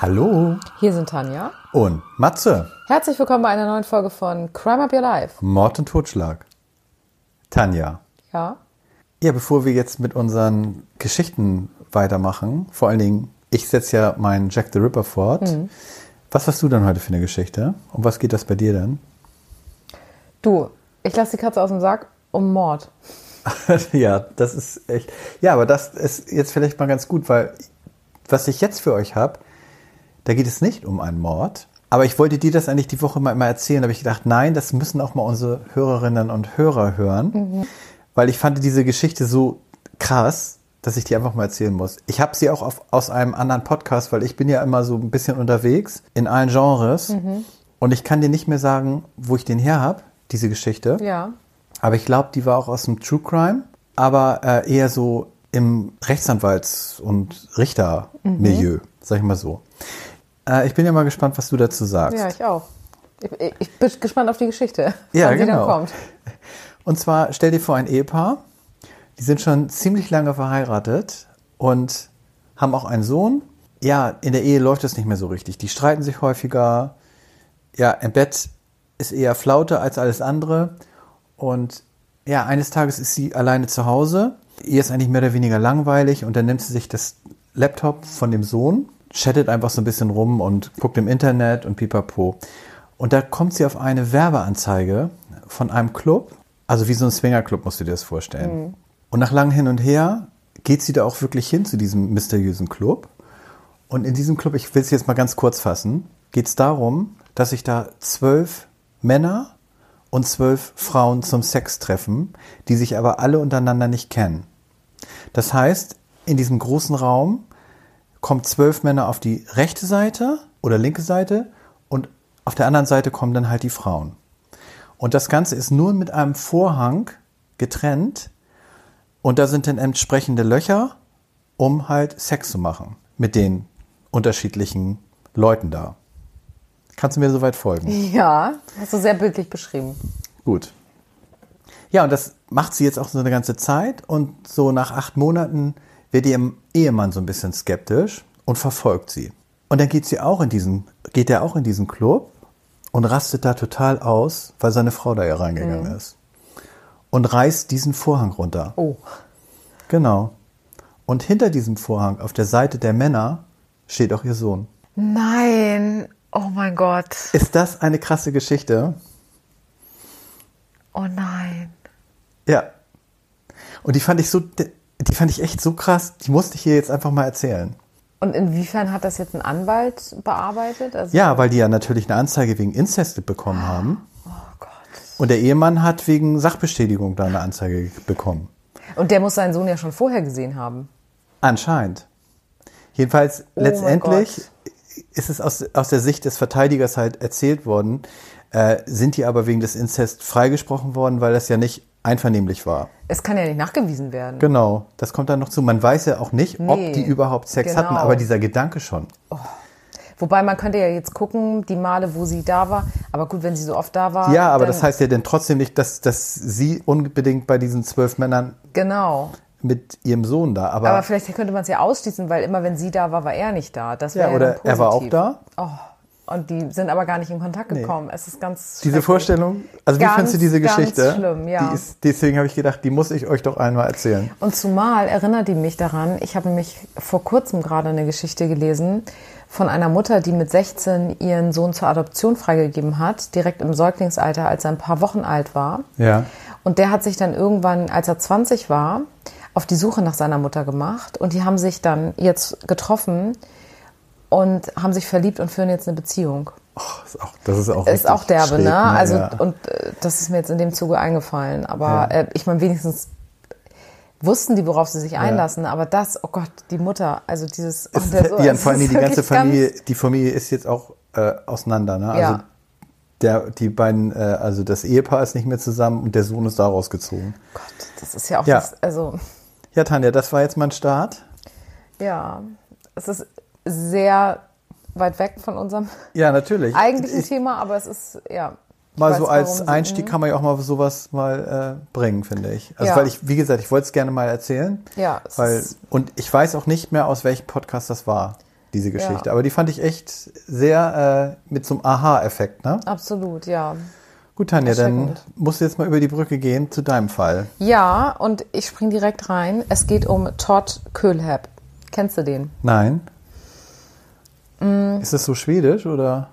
Hallo Hier sind Tanja. und Matze, Herzlich willkommen bei einer neuen Folge von Crime Up Your Life. Mord und Totschlag. Tanja, Ja. ja, bevor wir jetzt mit unseren Geschichten weitermachen, vor allen Dingen, ich setze ja meinen Jack the Ripper fort. Was hast du denn heute für eine Geschichte? Um was geht das bei dir denn? Du, ich lasse die Katze aus dem Sack um Mord. ja, das ist echt. Ja, aber das ist jetzt vielleicht mal ganz gut, weil was ich jetzt für euch habe, da geht es nicht um einen Mord. Aber ich wollte dir das eigentlich die Woche mal, mal erzählen. Da habe ich gedacht, nein, das müssen auch mal unsere Hörerinnen und Hörer hören. Weil ich fand diese Geschichte so krass, dass ich die einfach mal erzählen muss. Ich habe sie auch auf, aus einem anderen Podcast, weil ich bin ja immer so ein bisschen unterwegs in allen Genres. Und ich kann dir nicht mehr sagen, wo ich den her habe, diese Geschichte. Ja. Aber ich glaube, die war auch aus dem True Crime, aber äh, eher so im Rechtsanwalts- und Richtermilieu, sag ich mal so. Äh, ich bin ja mal gespannt, was du dazu sagst. Ja, ich auch. Ich, ich bin gespannt auf die Geschichte. Ja, genau. dann kommt. Und zwar stell dir vor, ein Ehepaar, die sind schon ziemlich lange verheiratet und haben auch einen Sohn. Ja, in der Ehe läuft es nicht mehr so richtig. Die streiten sich häufiger. Ja, im Bett ist eher Flaute als alles andere. Und ja, eines Tages ist sie alleine zu Hause. Ihr ist eigentlich mehr oder weniger langweilig und dann nimmt sie sich das Laptop von dem Sohn, chattet einfach so ein bisschen rum und guckt im Internet und pipapo. Und da kommt sie auf eine Werbeanzeige von einem Club, also wie so ein Swingerclub musst du dir das vorstellen. Und nach langem Hin und Her geht sie da auch wirklich hin zu diesem mysteriösen Club. Und in diesem Club, ich will es jetzt mal ganz kurz fassen, geht es darum, dass sich da zwölf Männer und zwölf Frauen zum Sex treffen, die sich aber alle untereinander nicht kennen. Das heißt, in diesem großen Raum kommen zwölf Männer auf die rechte Seite oder linke Seite und auf der anderen Seite kommen dann halt die Frauen. Und das Ganze ist nur mit einem Vorhang getrennt und da sind dann entsprechende Löcher, um halt Sex zu machen mit den unterschiedlichen Leuten da. Kannst du mir soweit folgen? Ja, hast du sehr bildlich beschrieben. Gut. Ja, und das macht sie jetzt auch so eine ganze Zeit und so nach acht Monaten wird ihr Ehemann so ein bisschen skeptisch und verfolgt sie. Und dann geht sie auch in diesen, geht er auch in diesen Club und rastet da total aus, weil seine Frau da ja reingegangen ist. Und reißt diesen Vorhang runter. Oh. Genau. Und hinter diesem Vorhang, auf der Seite der Männer, steht auch ihr Sohn. Nein. Oh mein Gott. Ist das eine krasse Geschichte? Oh nein. Ja. Und die fand ich so, die fand ich echt so krass, die musste ich hier jetzt einfach mal erzählen. Und inwiefern hat das jetzt ein Anwalt bearbeitet? Also, Ja, weil die ja natürlich eine Anzeige wegen Inzest bekommen haben. Oh Gott. Und der Ehemann hat wegen Sachbestätigung da eine Anzeige bekommen. Und der muss seinen Sohn ja schon vorher gesehen haben. Anscheinend. Jedenfalls Oh letztendlich ist es aus, aus der Sicht des Verteidigers halt erzählt worden, äh, sind die aber wegen des Inzest freigesprochen worden, weil das ja nicht einvernehmlich war. Es kann ja nicht nachgewiesen werden. Genau, das kommt dann noch zu. Man weiß ja auch nicht, Nee, ob die überhaupt Sex genau. hatten, aber dieser Gedanke schon. Wobei man könnte ja jetzt gucken, die Male, wo sie da war. Aber gut, wenn sie so oft da war. Ja, aber das heißt ja dann trotzdem nicht, dass, dass sie unbedingt bei diesen zwölf Männern Genau. mit ihrem Sohn da. Aber, Aber vielleicht könnte man es ja ausschließen, weil immer wenn sie da war, war er nicht da. Das ja, oder dann er war auch da. Oh, und die sind aber gar nicht in Kontakt gekommen. Es ist ganz Diese. Vorstellung, also wie Ganz, findest du diese ganz Geschichte? schlimm, ja. Ist, deswegen habe ich gedacht, die muss ich euch doch einmal erzählen. Und zumal erinnert die mich daran, ich habe nämlich vor kurzem gerade eine Geschichte gelesen von einer Mutter, die mit 16 ihren Sohn zur Adoption freigegeben hat, direkt im Säuglingsalter, als er ein paar Wochen alt war. Ja. Und der hat sich dann irgendwann, als er 20 war, auf die Suche nach seiner Mutter gemacht. Und die haben sich dann jetzt getroffen und haben sich verliebt und führen jetzt eine Beziehung. Oh, ist auch, das ist auch, Ist auch derbe, schräg, ne? Also, ja. und äh, das ist mir jetzt in dem Zuge eingefallen. Aber Ja. äh, ich meine, wenigstens wussten die, worauf sie sich einlassen. Aber das, oh Gott, die Mutter, also dieses. oh, Es der so- ja, es vor allem die ganze Familie, die Familie ist jetzt auch äh, auseinander, ne? Also Ja. der, die beiden, äh, also das Ehepaar ist nicht mehr zusammen und der Sohn ist da rausgezogen. Ganz, Gott, das ist ja auch Ja. das, also. Ja, Tanja, das war jetzt mein Start. Ja, es ist sehr weit weg von unserem Ja, natürlich. eigentlichen Ich, Thema, aber es ist, ja. mal weiß, so als Einstieg kann man ja auch mal sowas mal äh, bringen, finde ich. Also Ja. weil ich, wie gesagt, ich wollte es gerne mal erzählen. Ja, es Weil, ist- und ich weiß auch nicht mehr, aus welchem Podcast das war. diese Geschichte. Ja. Aber die fand ich echt sehr äh, mit so einem Aha-Effekt, ne? Absolut, ja. Gut, Tanja, dann musst du jetzt mal über die Brücke gehen zu deinem Fall. Ja, und ich spring direkt rein. Es geht um Todd Köhlheb. Kennst du den? Nein. Mm. Ist das so schwedisch oder?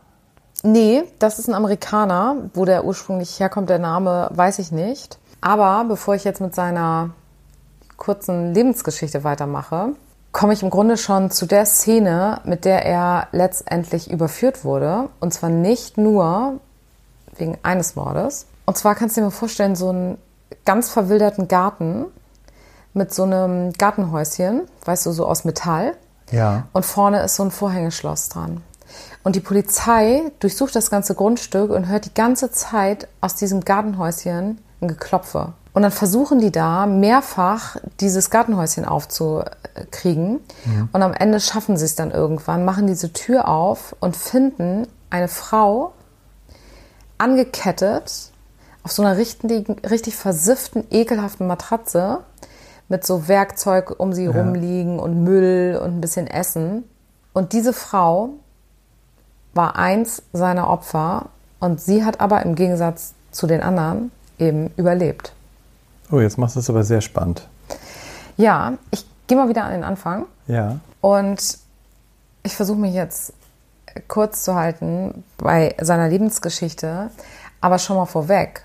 Nee, das ist ein Amerikaner. Wo der ursprünglich herkommt, der Name, weiß ich nicht. Aber bevor ich jetzt mit seiner kurzen Lebensgeschichte weitermache, komme ich im Grunde schon zu der Szene, mit der er letztendlich überführt wurde. Und zwar nicht nur wegen eines Mordes. Und zwar kannst du dir mal vorstellen, so einen ganz verwilderten Garten mit so einem Gartenhäuschen, weißt du, so aus Metall. Ja. Und vorne ist so ein Vorhängeschloss dran. Und die Polizei durchsucht das ganze Grundstück und hört die ganze Zeit aus diesem Gartenhäuschen ein Geklopfe. Und dann versuchen die da mehrfach dieses Gartenhäuschen aufzukriegen. Und am Ende schaffen sie es dann irgendwann, machen diese Tür auf und finden eine Frau angekettet auf so einer richtig, richtig versifften, ekelhaften Matratze mit so Werkzeug um sie rumliegen und Müll und ein bisschen Essen. Und diese Frau war eins seiner Opfer und sie hat aber im Gegensatz zu den anderen eben überlebt. Oh, jetzt machst du es aber sehr spannend. Ja, ich gehe mal wieder an den Anfang Ja. und ich versuche mich jetzt kurz zu halten bei seiner Lebensgeschichte, aber schon mal vorweg.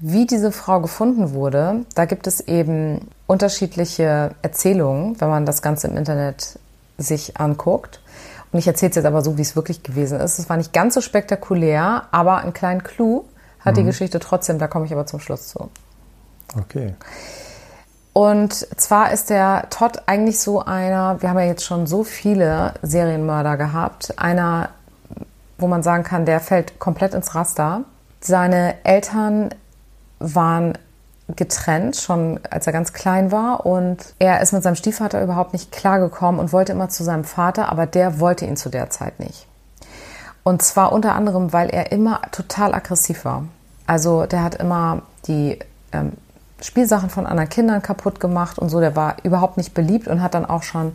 Wie diese Frau gefunden wurde, da gibt es eben unterschiedliche Erzählungen, wenn man das Ganze im Internet sich anguckt. Und ich erzähle es jetzt aber so, wie es wirklich gewesen ist. Es war nicht ganz so spektakulär, aber einen kleinen Clou hat die Geschichte trotzdem, da komme ich aber zum Schluss zu. Okay. Und zwar ist der Todd eigentlich so einer, wir haben ja jetzt schon so viele Serienmörder gehabt, einer, wo man sagen kann, der fällt komplett ins Raster. Seine Eltern waren getrennt, schon als er ganz klein war. Und er ist mit seinem Stiefvater überhaupt nicht klargekommen und wollte immer zu seinem Vater, aber der wollte ihn zu der Zeit nicht. Und zwar unter anderem, weil er immer total aggressiv war. Also der hat immer die ähm, Spielsachen von anderen Kindern kaputt gemacht und so. Der war überhaupt nicht beliebt und hat dann auch schon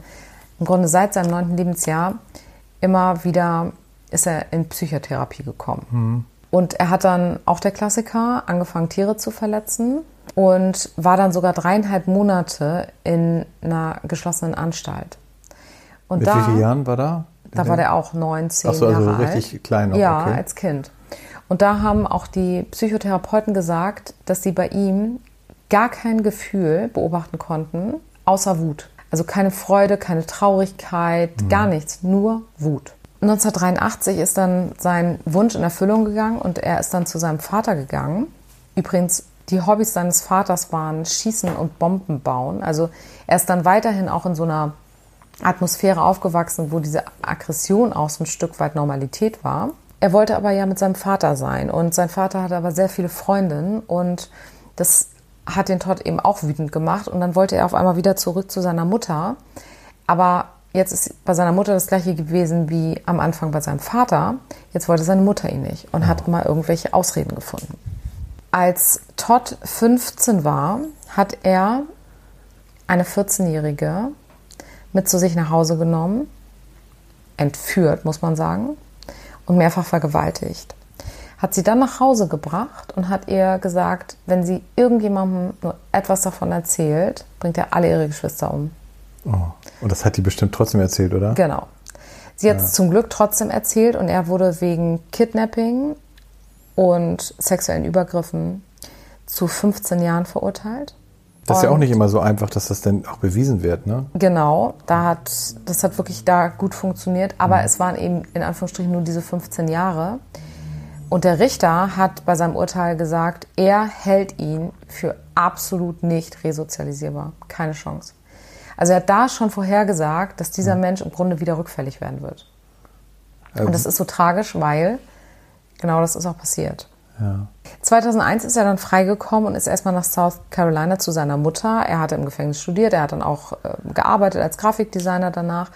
im Grunde seit seinem neunten Lebensjahr immer wieder ist er in Psychotherapie gekommen. Und er hat dann auch der Klassiker angefangen, Tiere zu verletzen und war dann sogar dreieinhalb Monate in einer geschlossenen Anstalt. Und Mit da, wie vielen Jahren war da? da war der auch neun, zehn Ach so, also Jahre richtig alt. klein noch, Ja, okay. als Kind. Und da haben auch die Psychotherapeuten gesagt, dass sie bei ihm gar kein Gefühl beobachten konnten, außer Wut. Also keine Freude, keine Traurigkeit, Mhm. gar nichts, nur Wut. 1983 ist dann sein Wunsch in Erfüllung gegangen und er ist dann zu seinem Vater gegangen. Übrigens, die Hobbys seines Vaters waren Schießen und Bomben bauen. Also er ist dann weiterhin auch in so einer Atmosphäre aufgewachsen, wo diese Aggression auch so ein Stück weit Normalität war. Er wollte aber ja mit seinem Vater sein und sein Vater hatte aber sehr viele Freundinnen und das hat den Todd eben auch wütend gemacht und dann wollte er auf einmal wieder zurück zu seiner Mutter. Aber jetzt ist bei seiner Mutter das gleiche gewesen wie am Anfang bei seinem Vater. Jetzt wollte seine Mutter ihn nicht und hat immer irgendwelche Ausreden gefunden. Als Todd 15 war, hat er eine 14-Jährige mit zu sich nach Hause genommen, entführt, muss man sagen, und mehrfach vergewaltigt. Hat sie dann nach Hause gebracht und hat ihr gesagt, wenn sie irgendjemandem nur etwas davon erzählt, bringt er alle ihre Geschwister um. Oh. Und das hat die bestimmt trotzdem erzählt, oder? Genau. Sie hat es zum Glück trotzdem erzählt und er wurde wegen Kidnapping und sexuellen Übergriffen zu 15 Jahren verurteilt. Das ist ja auch Und- nicht immer so einfach, dass das dann auch bewiesen wird, ne? Genau, da hat, das hat wirklich da gut funktioniert, aber es waren eben in Anführungsstrichen nur diese 15 Jahre. Und der Richter hat bei seinem Urteil gesagt, er hält ihn für absolut nicht resozialisierbar. Keine Chance. Also er hat da schon vorhergesagt, dass dieser Mensch im Grunde wieder rückfällig werden wird. Ähm, Und das ist so tragisch, weil genau das ist auch passiert. ja. 2001 ist er dann freigekommen und ist erstmal nach South Carolina zu seiner Mutter. Er hatte im Gefängnis studiert, er hat dann auch äh, gearbeitet als Grafikdesigner danach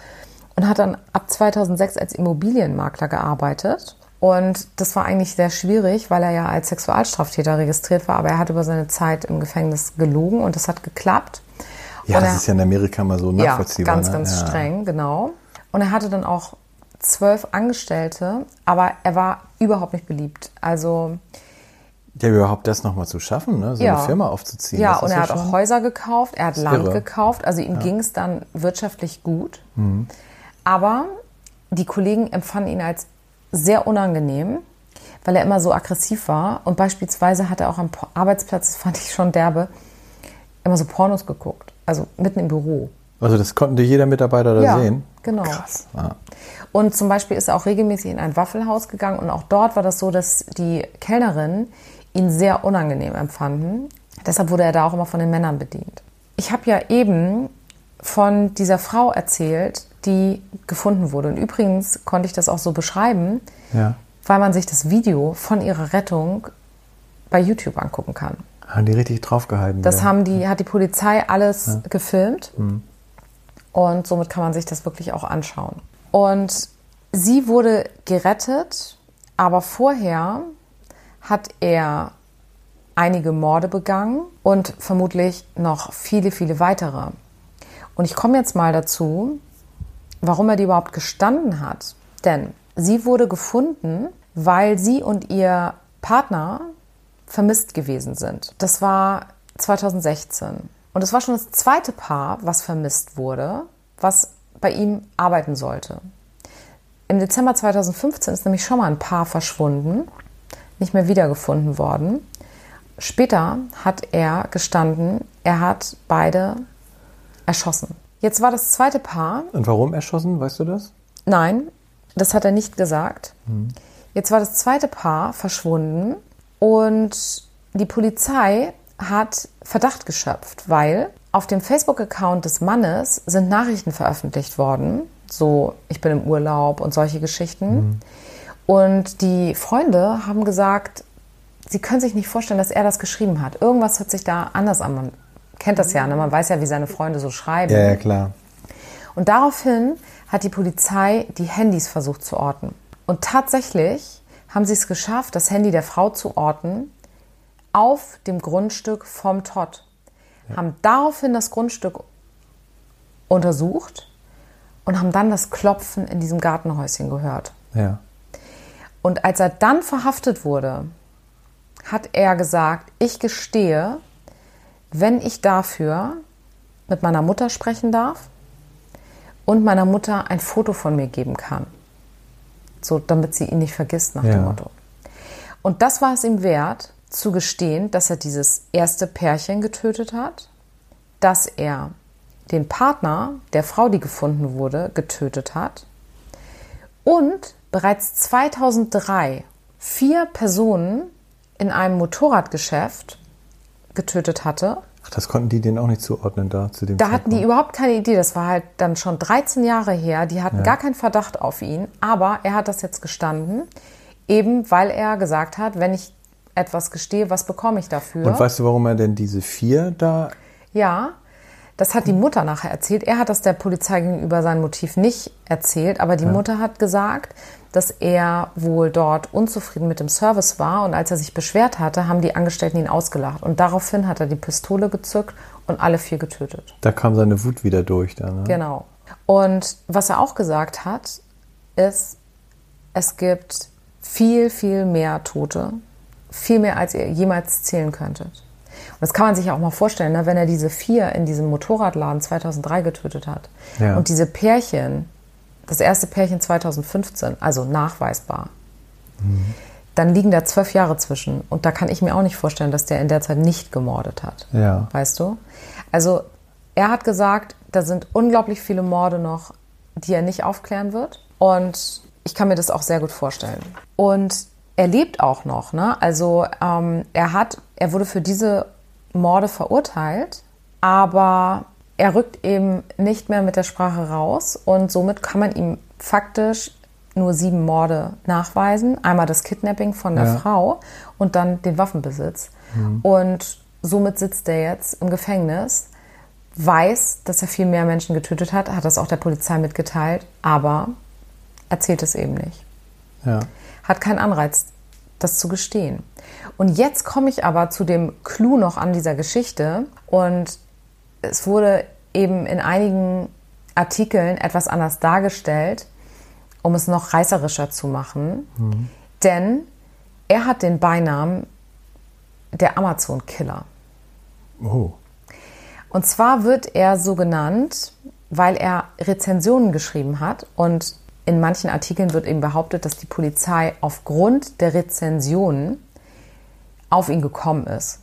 und hat dann ab 2006 als Immobilienmakler gearbeitet. Und das war eigentlich sehr schwierig, weil er ja als Sexualstraftäter registriert war, aber er hat über seine Zeit im Gefängnis gelogen und das hat geklappt. Ja, das ist ja in Amerika mal so ja, nachvollziehbar. ganz, ne? ganz ja. streng, genau. Und er hatte dann auch zwölf Angestellte, aber er war überhaupt nicht beliebt. Also Ja, überhaupt das nochmal zu schaffen, ne? so Ja. eine Firma aufzuziehen. ja, und er hat schon- auch Häuser gekauft, er hat Land irre. gekauft, also ihm ging es dann wirtschaftlich gut. Mhm. Aber die Kollegen empfanden ihn als sehr unangenehm, weil er immer so aggressiv war. Und beispielsweise hat er auch am Arbeitsplatz, das fand ich schon derbe, immer so Pornos geguckt. Also mitten im Büro. Also das konnte jeder Mitarbeiter da Ja, sehen. genau. Krass. Ja. Und zum Beispiel ist er auch regelmäßig in ein Waffelhaus gegangen und auch dort war das so, dass die Kellnerinnen ihn sehr unangenehm empfanden. Deshalb wurde er da auch immer von den Männern bedient. Ich habe ja eben von dieser Frau erzählt, die gefunden wurde. Und übrigens konnte ich das auch so beschreiben, ja. weil man sich das Video von ihrer Rettung bei YouTube angucken kann. Haben die richtig draufgehalten. Das ja. haben die, hat die Polizei alles gefilmt. Und somit kann man sich das wirklich auch anschauen. Und sie wurde gerettet, aber vorher hat er einige Morde begangen und vermutlich noch viele, viele weitere. Und ich komme jetzt mal dazu, warum er die überhaupt gestanden hat. Denn sie wurde gefunden, weil sie und ihr Partner vermisst gewesen sind. Das war 2016. Und es war schon das zweite Paar, was vermisst wurde, was bei ihm arbeiten sollte. Im Dezember 2015 ist nämlich schon mal ein Paar verschwunden, nicht mehr wiedergefunden worden. Später hat er gestanden, er hat beide erschossen. Jetzt war das zweite Paar, Und warum erschossen, weißt du das? Nein, das hat er nicht gesagt. Jetzt war das zweite Paar verschwunden und die Polizei hat Verdacht geschöpft, weil auf dem Facebook-Account des Mannes sind Nachrichten veröffentlicht worden, so ich bin im Urlaub und solche Geschichten. Und die Freunde haben gesagt, sie können sich nicht vorstellen, dass er das geschrieben hat. Irgendwas hört sich da anders an. Man kennt das ja, ne? man weiß ja, wie seine Freunde so schreiben. Ja, ja, klar. Und daraufhin hat die Polizei die Handys versucht zu orten. Und tatsächlich haben sie es geschafft, das Handy der Frau zu orten auf dem Grundstück vom Todd. Haben daraufhin das Grundstück untersucht und haben dann das Klopfen in diesem Gartenhäuschen gehört. Ja. Und als er dann verhaftet wurde, hat er gesagt, ich gestehe, wenn ich dafür mit meiner Mutter sprechen darf und meiner Mutter ein Foto von mir geben kann. So, damit sie ihn nicht vergisst nach Ja. dem Motto. Und das war es ihm wert, zu gestehen, dass er dieses erste Pärchen getötet hat, dass er den Partner der Frau, die gefunden wurde, getötet hat und bereits 2003 vier Personen in einem Motorradgeschäft getötet hatte. Ach, das konnten die denen auch nicht zuordnen da zu dem Da hatten die Zeitpunkt. überhaupt keine Idee. Das war halt dann schon 13 Jahre her. Die hatten gar keinen Verdacht auf ihn. Aber er hat das jetzt gestanden, eben weil er gesagt hat, wenn ich etwas gestehe, was bekomme ich dafür? Und weißt du, warum er denn diese vier da Ja, das hat die Mutter nachher erzählt. Er hat das der Polizei gegenüber sein Motiv nicht erzählt, aber die Mutter hat gesagt, dass er wohl dort unzufrieden mit dem Service war und als er sich beschwert hatte, haben die Angestellten ihn ausgelacht und daraufhin hat er die Pistole gezückt und alle vier getötet. Da kam seine Wut wieder durch. Da, ne? Genau. Und was er auch gesagt hat, ist, es gibt viel, viel mehr Tote, viel mehr, als ihr jemals zählen könntet. Das kann man sich ja auch mal vorstellen, ne? wenn er diese vier in diesem Motorradladen 2003 getötet hat Ja. und diese Pärchen, das erste Pärchen 2015, also nachweisbar, dann liegen da zwölf Jahre zwischen. Und da kann ich mir auch nicht vorstellen, dass der in der Zeit nicht gemordet hat. Ja. Weißt du? Also er hat gesagt, da sind unglaublich viele Morde noch, die er nicht aufklären wird. Und ich kann mir das auch sehr gut vorstellen. Und er lebt auch noch. Ne? Also ähm, er hat, er wurde für diese Morde verurteilt, aber er rückt eben nicht mehr mit der Sprache raus und somit kann man ihm faktisch nur sieben Morde nachweisen. Einmal das Kidnapping von der Ja. Frau und dann den Waffenbesitz. Und somit sitzt er jetzt im Gefängnis, weiß, dass er viel mehr Menschen getötet hat, hat das auch der Polizei mitgeteilt, aber erzählt es eben nicht Ja. hat keinen Anreiz, das zu gestehen. Und jetzt komme ich aber zu dem Clou noch an dieser Geschichte. Und es wurde eben in einigen Artikeln etwas anders dargestellt, um es noch reißerischer zu machen. Denn er hat den Beinamen der Amazon-Killer. Oh. Und zwar wird er so genannt, weil er Rezensionen geschrieben hat und in manchen Artikeln wird eben behauptet, dass die Polizei aufgrund der Rezensionen auf ihn gekommen ist.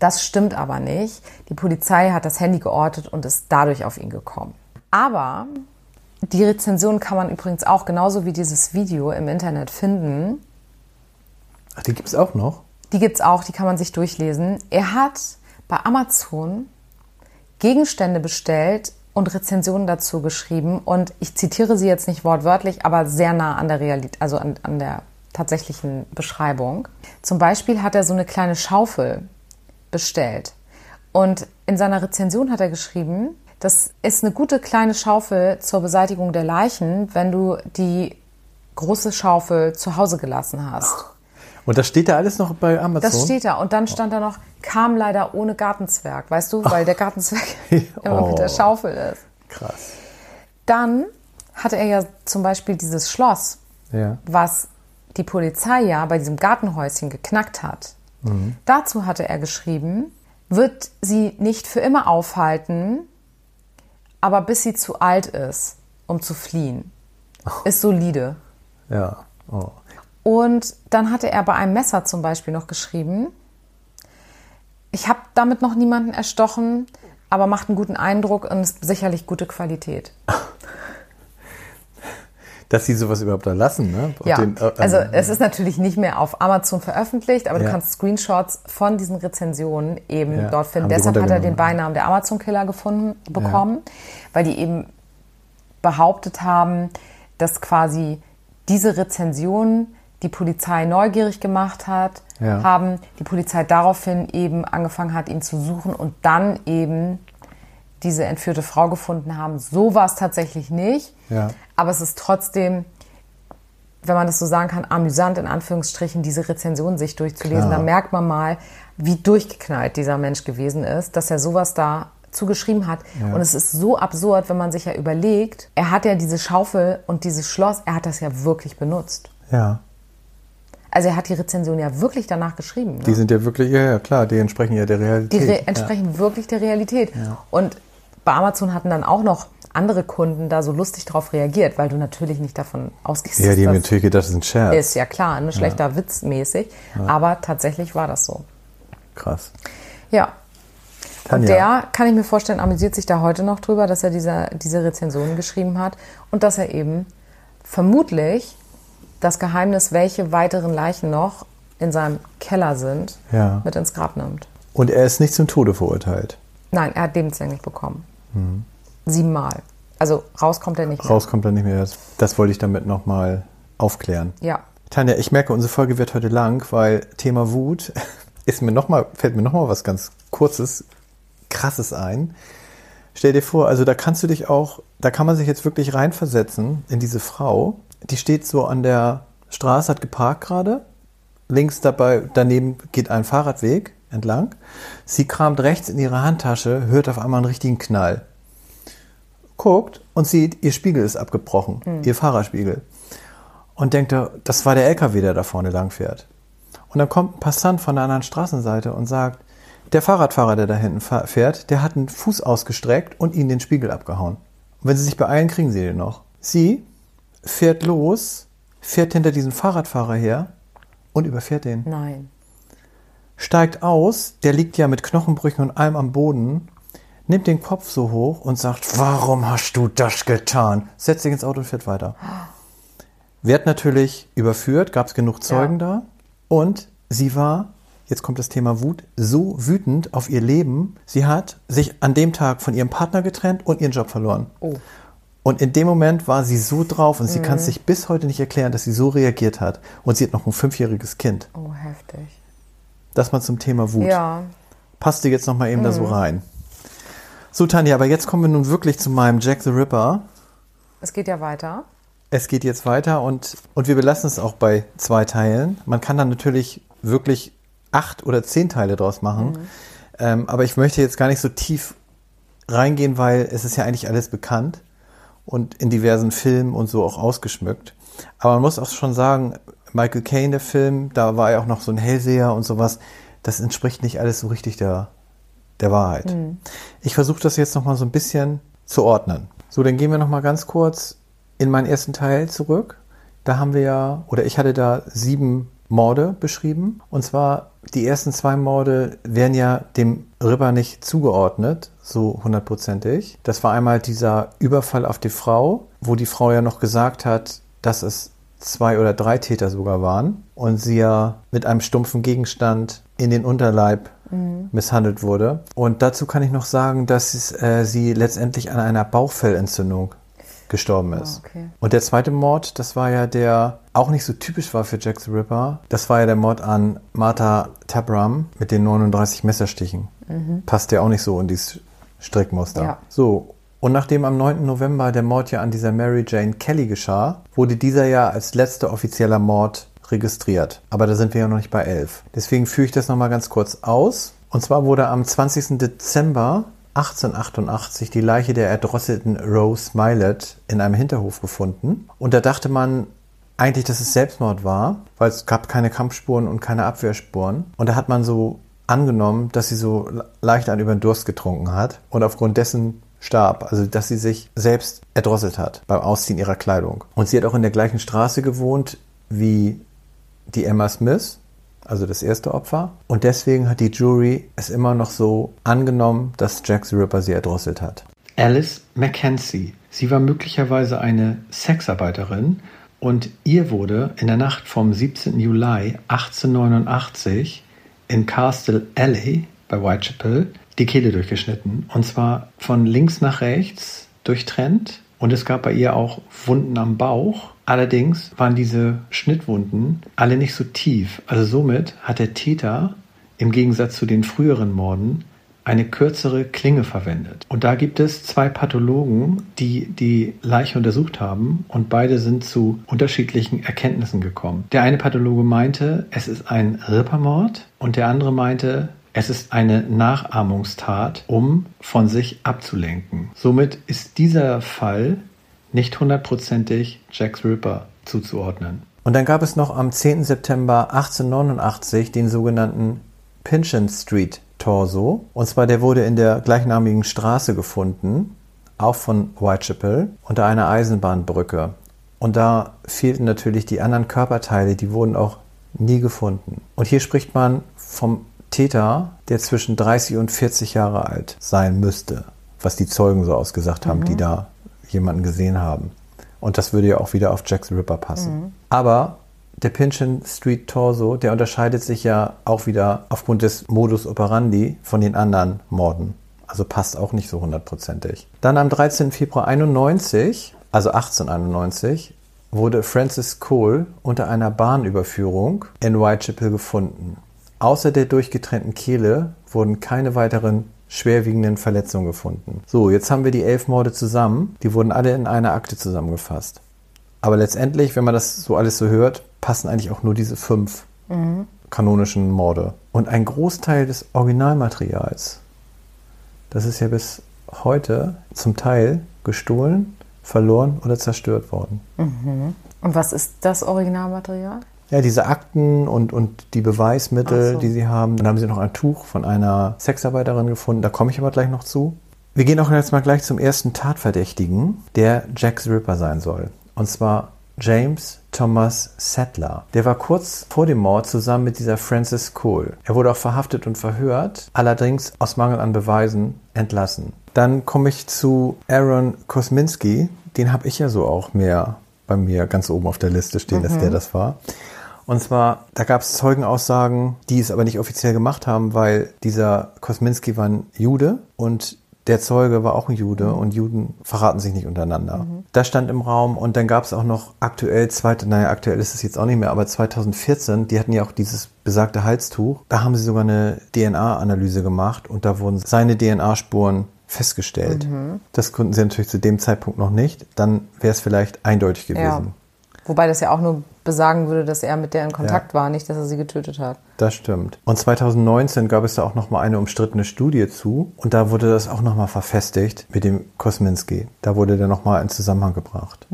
Das stimmt aber nicht. Die Polizei hat das Handy geortet und ist dadurch auf ihn gekommen. Aber die Rezensionen kann man übrigens auch genauso wie dieses Video im Internet finden. Ach, die gibt es auch noch? Die gibt's auch, die kann man sich durchlesen. Er hat bei Amazon Gegenstände bestellt und Rezensionen dazu geschrieben. Und ich zitiere sie jetzt nicht wortwörtlich, aber sehr nah an der Realität, also an, an der tatsächlichen Beschreibung. Zum Beispiel hat er so eine kleine Schaufel bestellt. Und in seiner Rezension hat er geschrieben, das ist eine gute kleine Schaufel zur Beseitigung der Leichen, wenn du die große Schaufel zu Hause gelassen hast. Und das steht da alles noch bei Amazon? Das steht da. Und dann stand da noch, kam leider ohne Gartenzwerg. Weißt du, weil der Gartenzwerg immer mit der Oh. Schaufel ist. Krass. Dann hatte er ja zum Beispiel dieses Schloss, Ja. was die Polizei ja bei diesem Gartenhäuschen geknackt hat. Dazu hatte er geschrieben, wird sie nicht für immer aufhalten, aber bis sie zu alt ist, um zu fliehen. Ist solide. Ja. Oh. Und dann hatte er bei einem Messer zum Beispiel noch geschrieben, ich habe damit noch niemanden erstochen, aber macht einen guten Eindruck und ist sicherlich gute Qualität. Dass sie sowas überhaupt erlassen, ne? Auf Ja, den- äh, also es ist natürlich nicht mehr auf Amazon veröffentlicht, aber Ja. du kannst Screenshots von diesen Rezensionen eben Ja, dort finden. Deshalb hat er den. Beinamen der Amazon-Killer gefunden bekommen, weil die eben behauptet haben, dass quasi diese Rezensionen die Polizei neugierig gemacht hat, Ja. haben die Polizei daraufhin eben angefangen hat, ihn zu suchen und dann eben diese entführte Frau gefunden haben. So war es tatsächlich nicht. Ja. Aber es ist trotzdem, wenn man das so sagen kann, amüsant in Anführungsstrichen, diese Rezension sich durchzulesen. Klar. Da merkt man mal, wie durchgeknallt dieser Mensch gewesen ist, dass er sowas da zugeschrieben hat. Ja. Und es ist so absurd, wenn man sich ja überlegt, er hat ja diese Schaufel und dieses Schloss, er hat das ja wirklich benutzt. ja. Also er hat die Rezension ja wirklich danach geschrieben. Ne? Die sind ja wirklich, ja, ja, klar, die entsprechen ja der Die Realität. re entsprechen wirklich der Realität. Und bei Amazon hatten dann auch noch andere Kunden da so lustig drauf reagiert, weil du natürlich nicht davon ausgehst, Ja, die haben natürlich gedacht, das ist ein Scherz. ist ja klar, ein schlechter Witz mäßig. Aber tatsächlich war das so. Krass. Ja. Und der, kann ich mir vorstellen, amüsiert sich da heute noch drüber, dass er diese, diese Rezensionen geschrieben hat und dass er eben vermutlich das Geheimnis, welche weiteren Leichen noch in seinem Keller sind, Ja. mit ins Grab nimmt. Und er ist nicht zum Tode verurteilt. Nein, er hat lebenslänglich bekommen. Mhm. Siebenmal. Also raus kommt er nicht mehr. Raus kommt er nicht mehr. Das, das wollte ich damit nochmal aufklären. Ja. Tanja, ich merke, unsere Folge wird heute lang, weil Thema Wut ist mir noch mal, fällt mir nochmal was ganz Kurzes, Krasses ein. Stell dir vor, also da kannst du dich auch, da kann man sich jetzt wirklich reinversetzen in diese Frau. Die steht so an der Straße, hat geparkt gerade. Links dabei, daneben geht ein Fahrradweg entlang. Sie kramt rechts in ihre Handtasche, hört auf einmal einen richtigen Knall. Guckt und sieht, ihr Spiegel ist abgebrochen, ihr Fahrerspiegel und denkt, das war der LKW, der da vorne lang fährt. Und dann kommt ein Passant von der anderen Straßenseite und sagt, der Fahrradfahrer, der da hinten fährt, der hat einen Fuß ausgestreckt und ihnen den Spiegel abgehauen. Und wenn sie sich beeilen, kriegen sie den noch. Sie fährt los, fährt hinter diesem Fahrradfahrer her und überfährt den. Nein. Steigt aus, der liegt ja mit Knochenbrüchen und allem am Boden, nimmt den Kopf so hoch und sagt, warum hast du das getan? Setzt sich ins Auto und fährt weiter. Wird natürlich überführt, gab es genug Zeugen da. Und sie war, jetzt kommt das Thema Wut, so wütend auf ihr Leben, sie hat sich an dem Tag von ihrem Partner getrennt und ihren Job verloren. Oh. Und in dem Moment war sie so drauf und sie kann es sich bis heute nicht erklären, dass sie so reagiert hat. Und sie hat noch ein fünfjähriges Kind. Oh, heftig. Das mal zum Thema Wut. Ja. Passte jetzt noch mal eben da so Mhm. rein. So, Tanja, aber jetzt kommen wir nun wirklich zu meinem Jack the Ripper. Es geht ja weiter. Es geht jetzt weiter und, und wir belassen es auch bei zwei Teilen. Man kann dann natürlich wirklich acht oder zehn Teile draus machen. Mhm. Ähm, aber ich möchte jetzt gar nicht so tief reingehen, weil es ist ja eigentlich alles bekannt und in diversen Filmen und so auch ausgeschmückt. Aber man muss auch schon sagen, Michael Caine, der Film, da war er auch noch so ein Hellseher und sowas. Das entspricht nicht alles so richtig der, der Wahrheit. Mhm. Ich versuche das jetzt nochmal so ein bisschen zu ordnen. So, dann gehen wir nochmal ganz kurz in meinen ersten Teil zurück. Da haben wir ja, oder ich hatte da sieben Morde beschrieben. Und zwar die ersten zwei Morde werden ja dem Ripper nicht zugeordnet, so hundertprozentig. Das war einmal dieser Überfall auf die Frau, wo die Frau ja noch gesagt hat, dass es zwei oder drei Täter sogar waren und sie ja mit einem stumpfen Gegenstand in den Unterleib mhm. misshandelt wurde. Und dazu kann ich noch sagen, dass äh, sie letztendlich an einer Bauchfellentzündung gestorben ist. Oh, okay. Und der zweite Mord, das war ja der auch nicht so typisch war für Jack the Ripper. Das war ja der Mord an Martha Tabram mit den 39 Messerstichen. Mhm. Passt ja auch nicht so in dieses Strickmuster. Ja. So, und nachdem am 9. November der Mord ja an dieser Mary Jane Kelly geschah, wurde dieser ja als letzter offizieller Mord registriert. Aber da sind wir ja noch nicht bei 11. Deswegen führe ich das nochmal ganz kurz aus. Und zwar wurde am 20. Dezember 1888 die Leiche der erdrosselten Rose Milet in einem Hinterhof gefunden. Und da dachte man eigentlich, dass es Selbstmord war, weil es gab keine Kampfspuren und keine Abwehrspuren. Und da hat man so angenommen, dass sie so leicht an über den Durst getrunken hat und aufgrund dessen starb, also dass sie sich selbst erdrosselt hat beim Ausziehen ihrer Kleidung. Und sie hat auch in der gleichen Straße gewohnt wie die Emma Smith, also das erste Opfer. Und deswegen hat die Jury es immer noch so angenommen, dass Jack the Ripper sie erdrosselt hat. Alice Mackenzie. Sie war möglicherweise eine Sexarbeiterin und ihr wurde in der Nacht vom 17. Juli 1889 in Castle Alley bei Whitechapel die Kehle durchgeschnitten. Und zwar von links nach rechts durchtrennt. Und es gab bei ihr auch Wunden am Bauch. Allerdings waren diese Schnittwunden alle nicht so tief. Also somit hat der Täter im Gegensatz zu den früheren Morden eine kürzere Klinge verwendet. Und da gibt es zwei Pathologen, die die Leiche untersucht haben und beide sind zu unterschiedlichen Erkenntnissen gekommen. Der eine Pathologe meinte, es ist ein Rippermord und der andere meinte, es ist eine Nachahmungstat, um von sich abzulenken. Somit ist dieser Fall nicht hundertprozentig Jack Ripper zuzuordnen. Und dann gab es noch am 10. September 1889 den sogenannten Pynchon Street Torso. Und zwar der wurde in der gleichnamigen Straße gefunden, auch von Whitechapel, unter einer Eisenbahnbrücke. Und da fehlten natürlich die anderen Körperteile, die wurden auch nie gefunden. Und hier spricht man vom Täter, der zwischen 30 und 40 Jahre alt sein müsste, was die Zeugen so ausgesagt haben, mhm. die da jemanden gesehen haben. Und das würde ja auch wieder auf Jack the Ripper passen. Mhm. Aber der Pinchin Street Torso, der unterscheidet sich ja auch wieder aufgrund des Modus operandi von den anderen Morden. Also passt auch nicht so hundertprozentig. Dann am 13. Februar 91, also 1891, wurde Francis Cole unter einer Bahnüberführung in Whitechapel gefunden. Außer der durchgetrennten Kehle wurden keine weiteren schwerwiegenden Verletzungen gefunden. So, jetzt haben wir die elf Morde zusammen. Die wurden alle in einer Akte zusammengefasst. Aber letztendlich, wenn man das so alles so hört, passen eigentlich auch nur diese fünf mhm. kanonischen Morde. Und ein Großteil des Originalmaterials, das ist ja bis heute zum Teil gestohlen, verloren oder zerstört worden. Mhm. Und was ist das Originalmaterial? Ja, diese Akten und, und die Beweismittel, so. die sie haben. Dann haben sie noch ein Tuch von einer Sexarbeiterin gefunden. Da komme ich aber gleich noch zu. Wir gehen auch jetzt mal gleich zum ersten Tatverdächtigen, der Jack the Ripper sein soll. Und zwar James Thomas Settler. Der war kurz vor dem Mord zusammen mit dieser Frances Cole. Er wurde auch verhaftet und verhört, allerdings aus Mangel an Beweisen entlassen. Dann komme ich zu Aaron Kosminski. Den habe ich ja so auch mehr bei mir ganz oben auf der Liste stehen, mhm. dass der das war. Und zwar, da gab es Zeugenaussagen, die es aber nicht offiziell gemacht haben, weil dieser Kosminski war ein Jude und der Zeuge war auch ein Jude mhm. und Juden verraten sich nicht untereinander. Mhm. Das stand im Raum und dann gab es auch noch aktuell, zweite, naja, aktuell ist es jetzt auch nicht mehr, aber 2014, die hatten ja auch dieses besagte Halstuch. Da haben sie sogar eine DNA-Analyse gemacht und da wurden seine DNA-Spuren festgestellt. Mhm. Das konnten sie natürlich zu dem Zeitpunkt noch nicht. Dann wäre es vielleicht eindeutig gewesen. Ja. Wobei das ja auch nur besagen würde, dass er mit der in Kontakt war, nicht, dass er sie getötet hat. Das stimmt. Und 2019 gab es da auch noch mal eine umstrittene Studie zu und da wurde das auch noch mal verfestigt mit dem Kosminski. Da wurde der noch mal in Zusammenhang gebracht.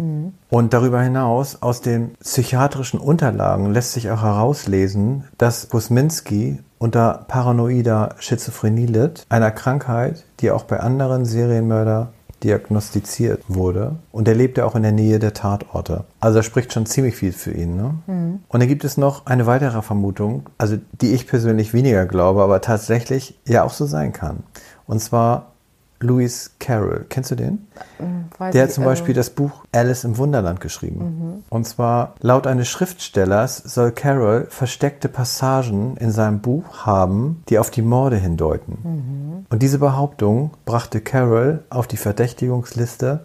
Und darüber hinaus aus den psychiatrischen Unterlagen lässt sich auch herauslesen, dass Kosminski unter paranoider Schizophrenie litt, einer Krankheit, die auch bei anderen Serienmörder diagnostiziert wurde. Und er lebte auch in der Nähe der Tatorte. Also das spricht schon ziemlich viel für ihn. Ne? Und dann gibt es noch eine weitere Vermutung, also die ich persönlich weniger glaube, aber tatsächlich ja auch so sein kann. Und zwar Lewis Carroll. Kennst du den? Weiß Der hat zum also- Beispiel das Buch Alice im Wunderland geschrieben. Und zwar laut eines Schriftstellers soll Carroll versteckte Passagen in seinem Buch haben, die auf die Morde hindeuten. Und diese Behauptung brachte Carroll auf die Verdächtigungsliste,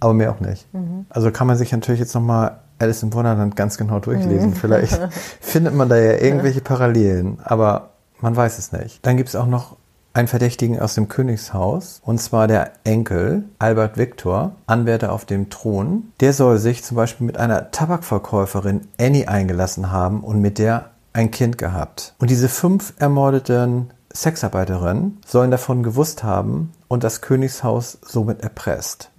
aber mehr auch nicht. Also kann man sich natürlich jetzt nochmal Alice im Wunderland ganz genau durchlesen. Vielleicht findet man da ja irgendwelche Parallelen, aber man weiß es nicht. Dann gibt es auch noch einen Verdächtigen aus dem Königshaus, und zwar der Enkel, Albert Victor, Anwärter auf dem Thron. Der soll sich zum Beispiel mit einer Tabakverkäuferin Annie eingelassen haben und mit der ein Kind gehabt. Und diese fünf ermordeten Sexarbeiterinnen sollen davon gewusst haben und das Königshaus somit erpresst.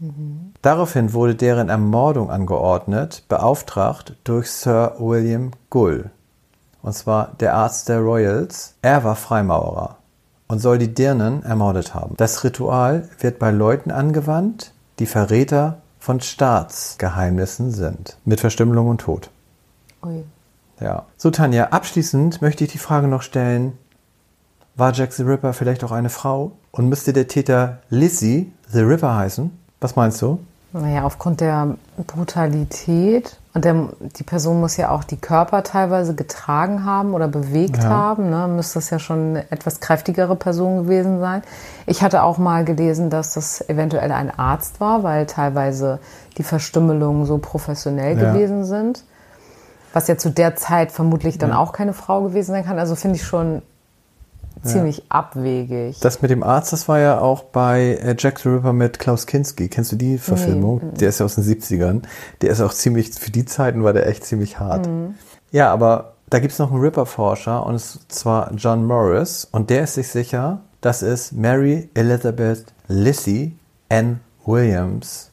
Daraufhin wurde deren Ermordung angeordnet, beauftragt durch Sir William Gull. Und zwar der Arzt der Royals. Er war Freimaurer und soll die Dirnen ermordet haben. Das Ritual wird bei Leuten angewandt, die Verräter von Staatsgeheimnissen sind. Mit Verstümmelung und Tod. Ui. Ja. So, Tanja, abschließend möchte ich die Frage noch stellen, war Jack the Ripper vielleicht auch eine Frau? Und müsste der Täter Lizzie the Ripper heißen? Was meinst du? Naja, aufgrund der Brutalität und der, die Person muss ja auch die Körper teilweise getragen haben oder bewegt Ja. haben. Ne? Müsste das ja schon eine etwas kräftigere Person gewesen sein. Ich hatte auch mal gelesen, dass das eventuell ein Arzt war, weil teilweise die Verstümmelungen so professionell Ja. gewesen sind. Was ja zu der Zeit vermutlich dann Ja. auch keine Frau gewesen sein kann. Also finde ich schon ziemlich abwegig. Das mit dem Arzt, das war ja auch bei äh, Jack the Ripper mit Klaus Kinski. Kennst du die Verfilmung? Der ist ja aus den 70ern. Der ist auch ziemlich, für die Zeiten war der echt ziemlich hart. Ja, aber da gibt es noch einen Ripper-Forscher und zwar John Morris und der ist sich sicher, dass es Mary Elizabeth Lissy Ann Williams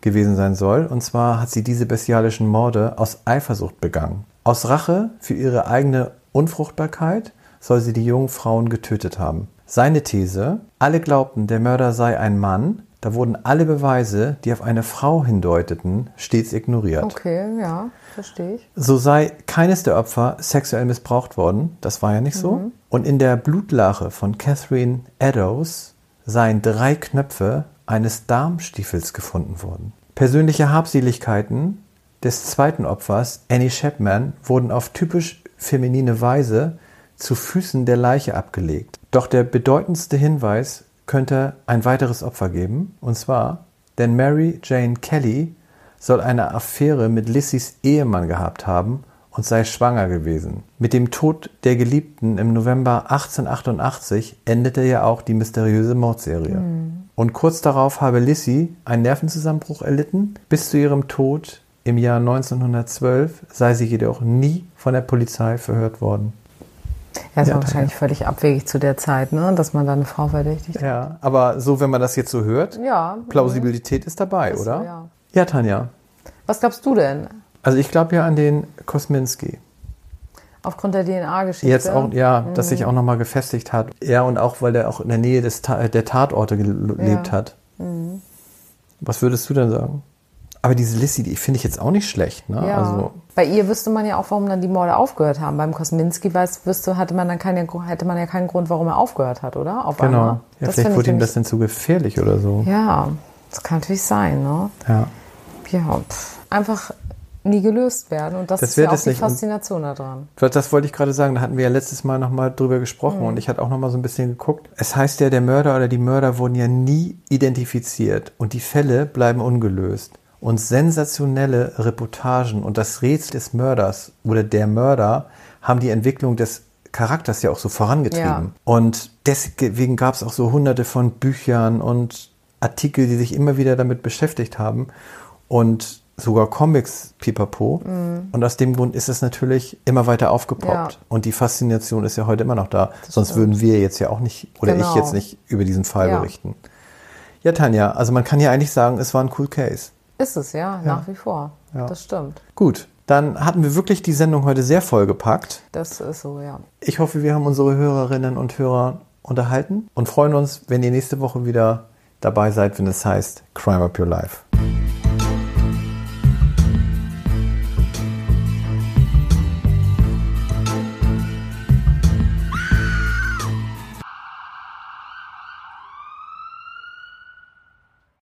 gewesen sein soll. Und zwar hat sie diese bestialischen Morde aus Eifersucht begangen. Aus Rache für ihre eigene Unfruchtbarkeit soll sie die jungen Frauen getötet haben. Seine These, alle glaubten, der Mörder sei ein Mann, da wurden alle Beweise, die auf eine Frau hindeuteten, stets ignoriert. Okay, ja, verstehe ich. So sei keines der Opfer sexuell missbraucht worden, das war ja nicht so. Und in der Blutlache von Catherine Eddowes seien drei Knöpfe eines Darmstiefels gefunden worden. Persönliche Habseligkeiten des zweiten Opfers, Annie Chapman, wurden auf typisch feminine Weise zu Füßen der Leiche abgelegt. Doch der bedeutendste Hinweis könnte ein weiteres Opfer geben, und zwar, denn Mary Jane Kelly soll eine Affäre mit Lissys Ehemann gehabt haben und sei schwanger gewesen. Mit dem Tod der Geliebten im November 1888 endete ja auch die mysteriöse Mordserie. Und kurz darauf habe Lissy einen Nervenzusammenbruch erlitten. Bis zu ihrem Tod im Jahr 1912 sei sie jedoch nie von der Polizei verhört worden. Ja, das Ja, wahrscheinlich völlig abwegig zu der Zeit, ne? dass man da eine Frau verdächtigt. Ja, aber so, wenn man das jetzt so hört, Ja. Plausibilität ist dabei, Ist so, oder? ja. ja, Tanja. Was glaubst du denn? Also ich glaube ja an den Kosminski. Aufgrund der DNA-Geschichte? Jetzt auch, ja, dass sich auch nochmal gefestigt hat. Ja, und auch, weil der auch in der Nähe des Ta der Tatorte gelebt Ja. hat. Was würdest du denn sagen? Aber diese Lissy, die finde ich jetzt auch nicht schlecht, ne? Ja. Also, Bei ihr wüsste man ja auch, warum dann die Morde aufgehört haben. Beim Kosminski weiß, wüsste, hatte man dann keine, hätte man ja keinen Grund, warum er aufgehört hat, oder? Auf genau. einmal. Ja, Das vielleicht wurde ihm das denn zu gefährlich oder so. Ja, das kann natürlich sein, ne? Ja. Ja, pff, einfach nie gelöst werden. Und das, Das ist ja auch die nicht. Faszination daran. Das wollte ich gerade sagen, da hatten wir ja letztes Mal nochmal drüber gesprochen und ich hatte auch nochmal so ein bisschen geguckt. Es heißt ja, der Mörder oder die Mörder wurden ja nie identifiziert und die Fälle bleiben ungelöst. Und sensationelle Reportagen und das Rätsel des Mörders oder der Mörder haben die Entwicklung des Charakters ja auch so vorangetrieben. Ja. Und deswegen gab es auch so hunderte von Büchern und Artikel, die sich immer wieder damit beschäftigt haben. Und sogar Comics pipapo. Und aus dem Grund ist es natürlich immer weiter aufgepoppt. Ja. Und die Faszination ist ja heute immer noch da. Sonst würden wir jetzt ja auch nicht, oder Genau. ich jetzt nicht über diesen Fall Ja. berichten. Ja, Tanja, also man kann ja eigentlich sagen, es war ein cool Case. Ist es, ja, nach wie vor. Ja. Das stimmt. Gut, dann hatten wir wirklich die Sendung heute sehr vollgepackt. Das ist so, ja. Ich hoffe, wir haben unsere Hörerinnen und Hörer unterhalten und freuen uns, wenn ihr nächste Woche wieder dabei seid, wenn es heißt Crime Up Your Life.